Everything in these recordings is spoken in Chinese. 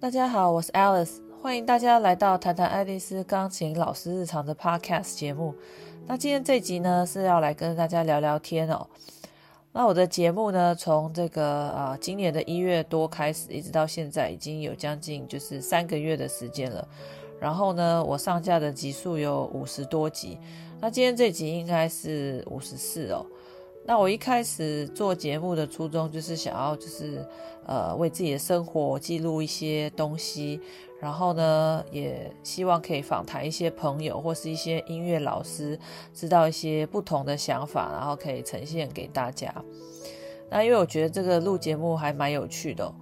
大家好，我是 Alice，欢迎大家来到谈谈爱丽丝钢琴老师日常的 Podcast 节目。那今天这集呢是要来跟大家聊聊天哦。那我的节目呢，从这个啊、今年的一月多开始，一直到现在已经有将近就是三个月的时间了。然后呢，我上架的集数有五十多集。那今天这集应该是五十四哦。那我一开始做节目的初衷就是想要，就是呃为自己的生活记录一些东西，然后呢，也希望可以访谈一些朋友或是一些音乐老师，知道一些不同的想法，然后可以呈现给大家。那因为我觉得这个录节目还蛮有趣的，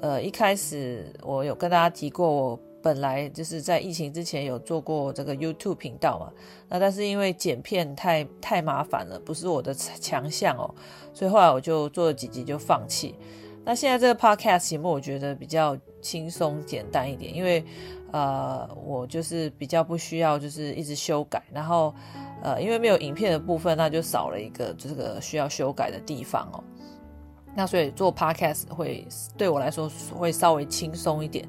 呃，一开始我有跟大家提过我。本来就是在疫情之前有做过这个 YouTube 频道嘛，那但是因为剪片太太麻烦了，不是我的强项哦，所以后来我就做了几集就放弃。那现在这个 Podcast 节目我觉得比较轻松简单一点，因为呃我就是比较不需要就是一直修改，然后呃因为没有影片的部分，那就少了一个这个需要修改的地方哦。那所以做 Podcast 会对我来说会稍微轻松一点。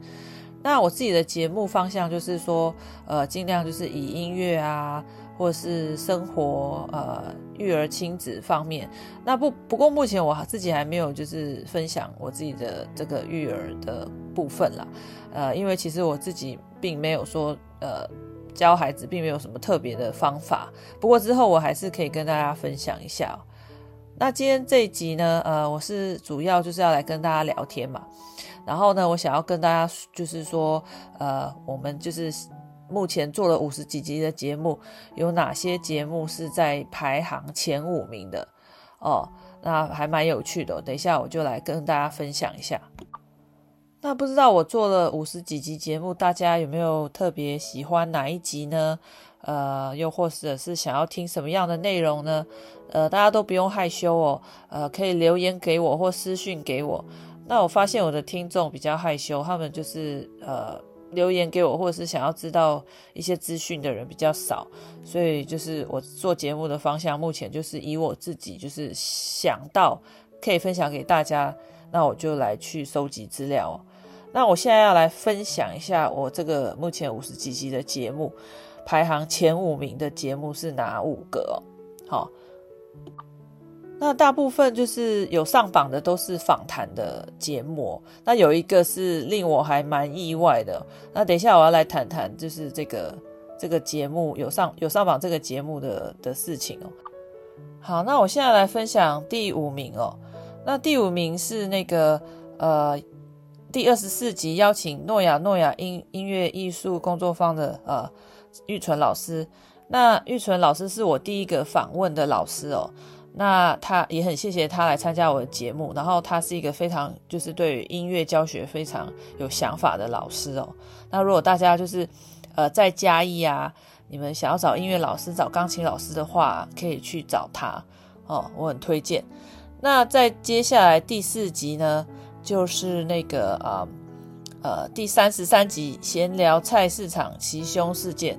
那我自己的节目方向就是说，呃，尽量就是以音乐啊，或是生活、呃，育儿亲子方面。那不不过目前我自己还没有就是分享我自己的这个育儿的部分啦，呃，因为其实我自己并没有说，呃，教孩子并没有什么特别的方法。不过之后我还是可以跟大家分享一下。那今天这一集呢，呃，我是主要就是要来跟大家聊天嘛。然后呢，我想要跟大家就是说，呃，我们就是目前做了五十几集的节目，有哪些节目是在排行前五名的哦？那还蛮有趣的。等一下我就来跟大家分享一下。那不知道我做了五十几集节目，大家有没有特别喜欢哪一集呢？呃，又或者是想要听什么样的内容呢？呃，大家都不用害羞哦，呃，可以留言给我或私讯给我。那我发现我的听众比较害羞，他们就是呃留言给我，或者是想要知道一些资讯的人比较少，所以就是我做节目的方向，目前就是以我自己就是想到可以分享给大家，那我就来去收集资料。那我现在要来分享一下我这个目前五十几集的节目排行前五名的节目是哪五个？好。那大部分就是有上榜的都是访谈的节目，那有一个是令我还蛮意外的。那等一下我要来谈谈，就是这个这个节目有上有上榜这个节目的的事情哦。好，那我现在来分享第五名哦。那第五名是那个呃第二十四集邀请诺亚诺亚音音乐艺术工作坊的呃玉纯老师。那玉纯老师是我第一个访问的老师哦。那他也很谢谢他来参加我的节目，然后他是一个非常就是对于音乐教学非常有想法的老师哦。那如果大家就是呃在嘉义啊，你们想要找音乐老师、找钢琴老师的话，可以去找他哦，我很推荐。那在接下来第四集呢，就是那个呃呃第三十三集闲聊菜市场袭胸事件。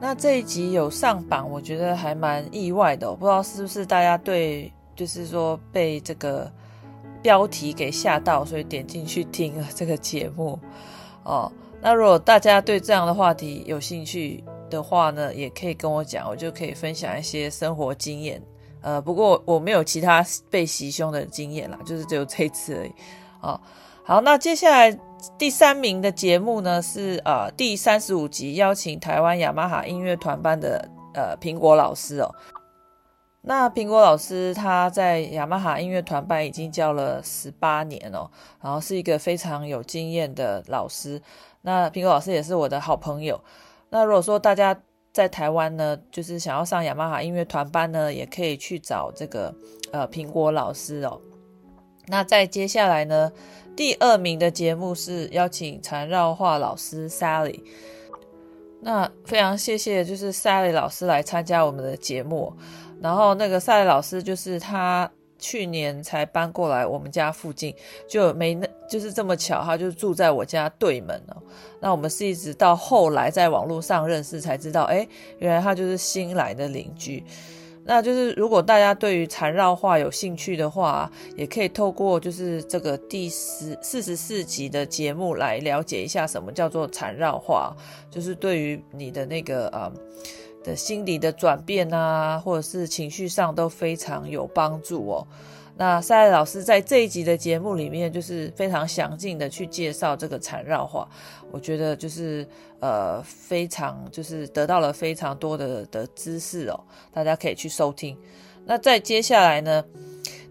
那这一集有上榜，我觉得还蛮意外的。我不知道是不是大家对，就是说被这个标题给吓到，所以点进去听了这个节目哦。那如果大家对这样的话题有兴趣的话呢，也可以跟我讲，我就可以分享一些生活经验。呃，不过我没有其他被袭胸的经验啦，就是只有这一次而已。哦，好，那接下来。第三名的节目呢是呃第三十五集邀请台湾雅马哈音乐团班的呃苹果老师哦。那苹果老师他在雅马哈音乐团班已经教了十八年哦，然后是一个非常有经验的老师。那苹果老师也是我的好朋友。那如果说大家在台湾呢，就是想要上雅马哈音乐团班呢，也可以去找这个呃苹果老师哦。那在接下来呢，第二名的节目是邀请缠绕画老师 Sally，那非常谢谢就是 Sally 老师来参加我们的节目，然后那个 Sally 老师就是他去年才搬过来我们家附近，就没那就是这么巧，他就住在我家对门哦。那我们是一直到后来在网络上认识才知道，哎，原来他就是新来的邻居。那就是如果大家对于缠绕画有兴趣的话，也可以透过就是这个第十四十四集的节目来了解一下什么叫做缠绕画，就是对于你的那个呃的心理的转变啊，或者是情绪上都非常有帮助哦。那赛老师在这一集的节目里面，就是非常详尽的去介绍这个缠绕画，我觉得就是呃非常就是得到了非常多的的知识哦，大家可以去收听。那在接下来呢，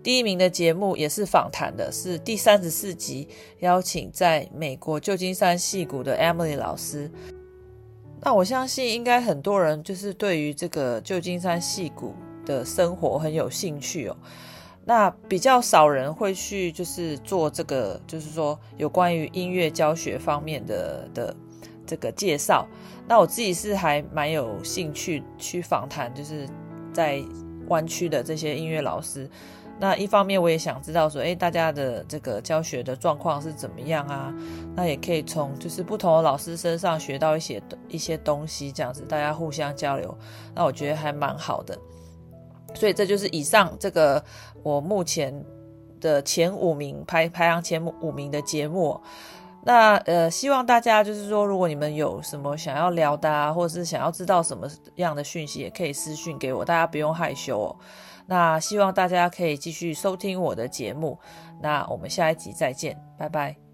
第一名的节目也是访谈的，是第三十四集，邀请在美国旧金山矽谷的 Emily 老师。那我相信应该很多人就是对于这个旧金山戏谷的生活很有兴趣哦。那比较少人会去，就是做这个，就是说有关于音乐教学方面的的这个介绍。那我自己是还蛮有兴趣去访谈，就是在湾区的这些音乐老师。那一方面我也想知道说，诶，大家的这个教学的状况是怎么样啊？那也可以从就是不同的老师身上学到一些一些东西，这样子大家互相交流。那我觉得还蛮好的。所以这就是以上这个我目前的前五名排排行前五名的节目。那呃，希望大家就是说，如果你们有什么想要聊的啊，或者是想要知道什么样的讯息，也可以私讯给我，大家不用害羞哦。那希望大家可以继续收听我的节目。那我们下一集再见，拜拜。